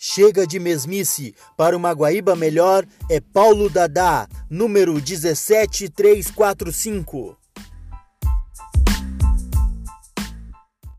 Chega de mesmice. Para uma Guaíba melhor é Paulo Dadá, número 17345.